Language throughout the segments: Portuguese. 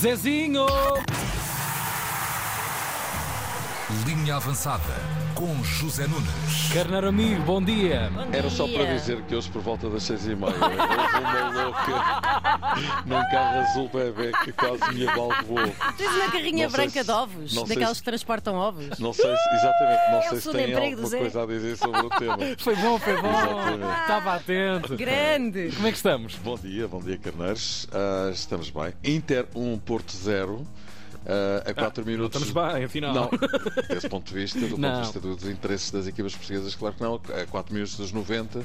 Zezinho! Linha avançada com José Nunes. Carneiro amigo, bom dia. Era só para dizer que hoje, por volta das seis e meia, houve uma louca num carro azul bebê que quase me abalroou. Tens uma carrinha Não branca se- de ovos, daquelas se- que transportam ovos. Não sei se, exatamente, não É sei se tem alguma coisa a dizer sobre o tema. Foi bom, foi bom. Exatamente. Estava atento. Grande! Como é que estamos? Bom dia, bom dia, carneiros. Ah, estamos bem. Inter 1, Porto 0. Ah, a 4 minutos. Estamos bem, afinal. Não, desse ponto de vista, do ponto Não. de vista dos interesses das equipas portuguesas, claro que não. A 4 minutos dos 90,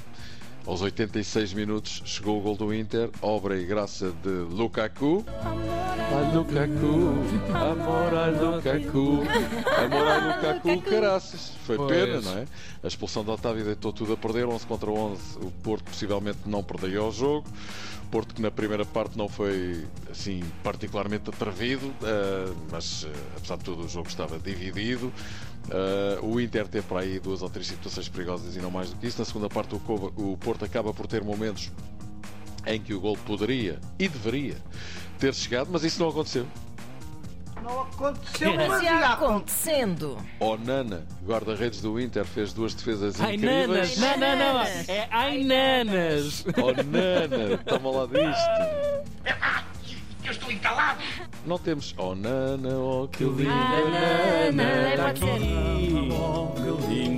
aos 86 minutos, chegou o gol do Inter, obra e graça de Lukaku. Amor a Lukaku, amor a Lukaku, caraças. Foi Pois. pena, não é? A expulsão de Otávio deitou tudo a perder, 11 contra 11. O Porto possivelmente não perderia o jogo. Porto que na primeira parte não foi assim particularmente atrevido, eh, mas eh, apesar de tudo o jogo estava dividido. Eh, o Inter teve para aí duas ou três situações perigosas e não mais do que isso. Na segunda parte o Porto acaba por ter momentos em que o gol poderia e deveria ter chegado, mas isso não aconteceu. Não aconteceu Mas mas ia acontecendo. Onana, guarda-redes do Inter, fez duas defesas Ai, nanas! incríveis. Não, não, não. É ai, nanas! Onana, toma lá disto. Eu estou entalado. Não temos Onana, oh que lindo. Nanana, pode ser. Que lindo. E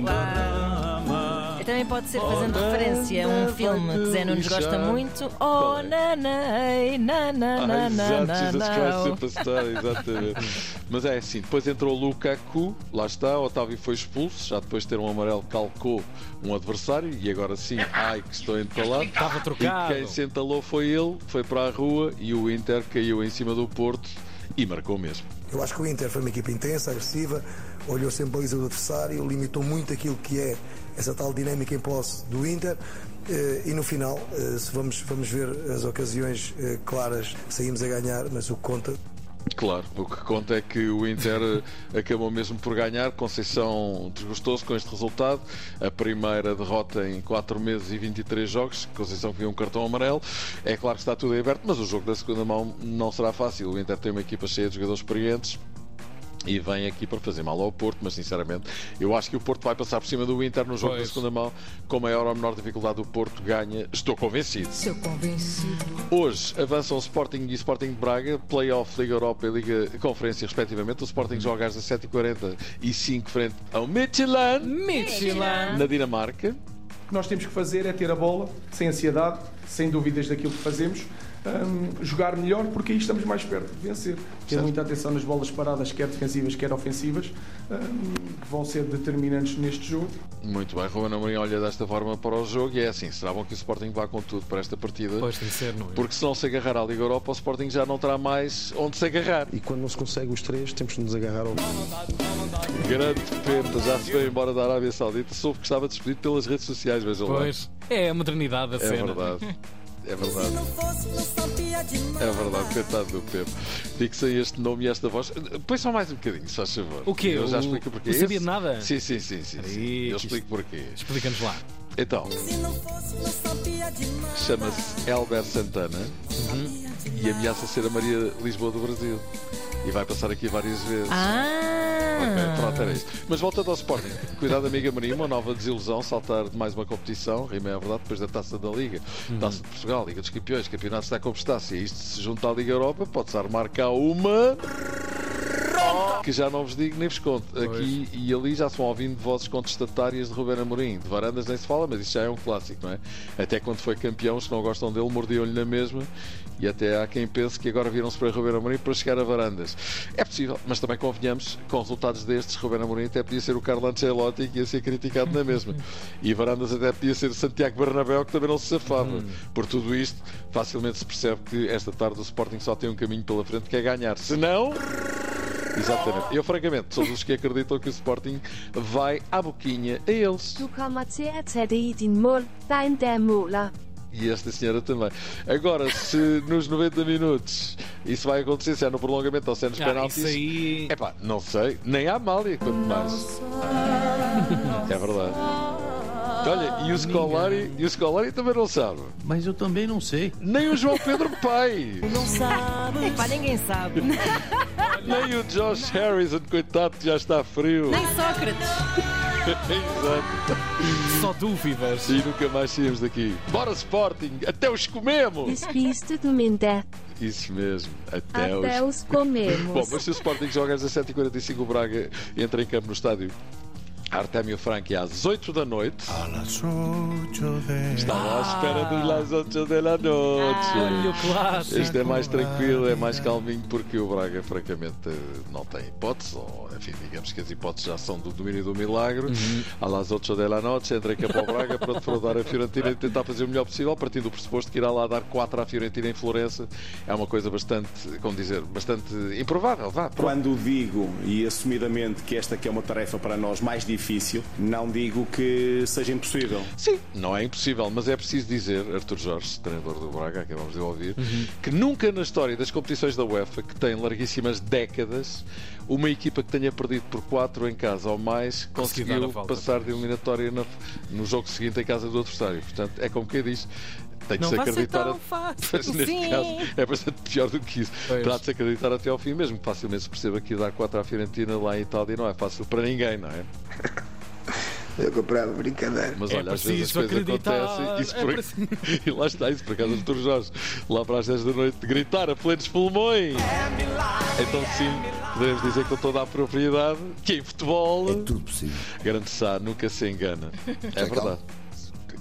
Também pode ser fazendo referência a um filme que Zé Nunes gosta muito. Oh, nanai, Ah, nananana. exato, Jesus Christ Superstar, exatamente. Mas é assim, depois entrou o Lukaku, lá está, Otávio foi expulso, já depois de ter um amarelo calcou um adversário e agora sim, ai que estou entalado. Estava E trocado. quem se entalou foi ele, foi para a rua e o Inter caiu em cima do Porto e marcou mesmo. Eu acho que o Inter foi uma equipa intensa, agressiva, olhou sempre a baliza do adversário, limitou muito aquilo que é essa tal dinâmica em posse do Inter. eh, E no final, eh, se vamos, vamos ver as ocasiões eh, claras, saímos a ganhar, mas o que conta Claro, o que conta é que o Inter acabou mesmo por ganhar. Conceição desgostou-se com este resultado. A primeira derrota em 4 meses e 23 jogos. Conceição viu um cartão amarelo. É claro que está tudo aberto, mas o jogo da segunda mão não será fácil. O Inter tem uma equipa cheia de jogadores experientes. E vem aqui para fazer mal ao Porto, mas sinceramente eu acho que o Porto vai passar por cima do Inter no jogo Pois. da segunda mão. Com maior ou menor dificuldade, o Porto ganha. Estou convencido. Sou convencido. Hoje avançam o Sporting e Sporting de Braga, Playoff, Liga Europa e Liga Conferência, respectivamente. O Sporting joga às 17h45 frente ao Midtjylland, Michelin. na Dinamarca. O que nós temos que fazer é ter a bola, sem ansiedade, sem dúvidas daquilo que fazemos, hum, jogar melhor, porque aí estamos mais perto de vencer. Ter Certo. muita atenção nas bolas paradas, quer defensivas, quer ofensivas, hum, que vão ser determinantes neste jogo. Muito bem, Ruben Amorim olha desta forma para o jogo e é assim, será bom que o Sporting vá com tudo para esta partida. Pois tem de ser, não é? Porque se não se agarrar à Liga Europa, o Sporting já não terá mais onde se agarrar. E quando não se consegue os três, temos que nos agarrar ao. Grande Penta, já se veio embora da Arábia Saudita, soube que estava despedido pelas redes sociais, vejam lá. Pois. É a modernidade da É cena. verdade. É verdade. É verdade, coitado do Pepe. Fixa este nome e esta voz. Põe só mais um bocadinho, se faz favor. O quê? Eu já explico porquê. o sabia nada? Sim, sim, sim. sim, sim. Aí, Eu explico porquê. Explica-nos lá. Então, chama-se Elber Santana Uhum. e ameaça ser a Maria Lisboa do Brasil. E vai passar aqui várias vezes. Ah! Ok, pronto, era isto. Mas voltando ao Sporting. Cuidado, amiga Maria, uma nova desilusão, saltar de mais uma competição, rima é a verdade, depois da Taça da Liga, Taça de Portugal, Liga dos Campeões, Campeonato está como está. Se isto se junta à Liga Europa, pode-se armar cá uma. Que já não vos digo nem vos conto. Aqui e ali já se vão ouvindo vozes contestatárias de Ruben Amorim. De Varandas nem se fala, mas isso já é um clássico, não é? Até quando foi campeão, se não gostam dele, mordiam-lhe na mesma. E até há quem pense que agora viram-se para Ruben Amorim para chegar a Varandas. É possível, mas também convenhamos, com resultados destes, Ruben Amorim até podia ser o Carlo Ancelotti que ia ser criticado na mesma. E Varandas até podia ser Santiago Bernabéu que também não se safava. Por tudo isto, facilmente se percebe que esta tarde o Sporting só tem um caminho pela frente que é ganhar. Se não... Exatamente. Eu, francamente, sou dos que acreditam que o Sporting vai à boquinha a eles. Du kommer til at tage det i din mund, dig der måler. E esta senhora também. Agora, se nos 90 minutos isso vai acontecer, se é no prolongamento ou se é nos Ah, penaltis. isso aí. Epá, não sei. Nem a Amália, quanto mais. É verdade. Olha, e o Scolari, e o Scolari também não sabe. Mas eu também não sei. Nem o João Pedro Pai. Não sabe. Epá, ninguém sabe. Nem o Josh Harrison, coitado, que já está frio. Nem Sócrates. Exato. Só dúvidas. E nunca mais saímos daqui. Bora Sporting, até os comemos! Despiste do Mindé. Isso mesmo, até, Até os... os comemos. Bom, mas se o Sporting joga às 17h45, o Braga entra em campo no estádio Artemio Franchi às 8 da noite. Estava à espera dos Las 8 da noite. Olha o clássico. Este é mais tranquilo, é mais calminho, porque o Braga, francamente, não tem hipótese. Ou, enfim, digamos que as hipóteses já são do domínio do milagre. Uhum. Às 8 da noite, entra em campo ao Braga para defraudar a Fiorentina e tentar fazer o melhor possível, partindo do pressuposto que irá lá dar 4 à Fiorentina em Florença. É uma coisa bastante, como dizer, bastante improvável. Vá. Quando digo, e assumidamente, que esta aqui é uma tarefa para nós mais difícil, não digo que seja impossível. Sim, não é impossível, mas é preciso dizer, Arthur Jorge, treinador do Braga, acabamos de ouvir, que nunca na história das competições da UEFA, que tem larguíssimas décadas, uma equipa que tenha perdido por 4 em casa ou mais Conseguiu volta. passar de eliminatória na- no jogo seguinte em casa do adversário. Portanto, é como quem diz. Tem de Não se vai ser acreditar. tão fácil. Mas neste Sim. caso é bastante pior do que isso. Pois. Terá de se acreditar até ao fim mesmo. Facilmente se perceba que dar 4 à Fiorentina lá em Itália não é fácil para ninguém, não é? Eu comprava brincadeira. Mas É olha, às vezes as coisas acreditar. acontecem. Isso É por... preciso- e lá está, isso por acaso, Artur Jorge, lá para as 10 da noite, gritar a plenos pulmões. Então, sim, podemos dizer com toda a propriedade que em futebol, Tudo possível. grande Sá nunca se engana. É verdade.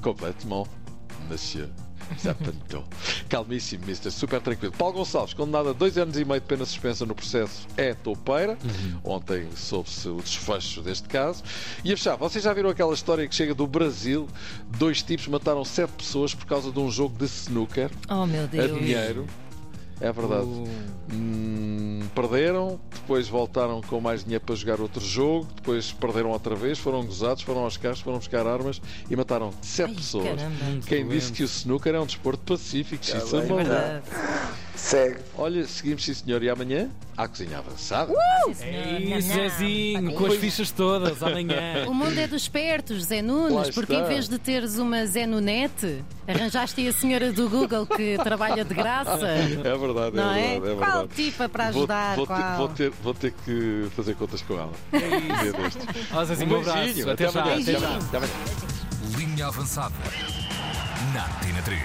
Completamente. Monsieur. Já pantou. Calmíssimo, mister, super tranquilo. Paulo Gonçalves, condenado a dois anos e meio de pena suspensa no processo, é toupeira. Ontem soube-se o desfecho deste caso. E a fechar, vocês já viram aquela história que chega do Brasil? Dois tipos mataram sete pessoas por causa de um jogo de snooker Oh meu a Deus. dinheiro. É verdade. Hum, perderam, depois voltaram com mais dinheiro para jogar outro jogo, depois perderam outra vez, foram gozados, foram aos carros, foram buscar armas e mataram sete Ai, pessoas. caramba. Quem disse que o snooker é um desporto pacífico? Isso é É verdade. Segue. Olha, seguimos sim senhor e amanhã há cozinha avançada. Sim, senhor. É isso, Zezinho, com as fichas todas amanhã. O mundo é dos espertos, Zé Nunes, porque em vez de teres uma Zé Nunete, arranjaste aí a senhora do Google que trabalha de graça. É verdade, Não é é? verdade. É Qual verdade. tipa para Vou- ajudar? Vou, ter, Qual? vou, ter, vou ter que fazer contas com ela. Destes. Ó, Zezinho, um abraço. beijinho, Até amanhã. Até. Até amanhã. Linha avançada. Na Tina 3.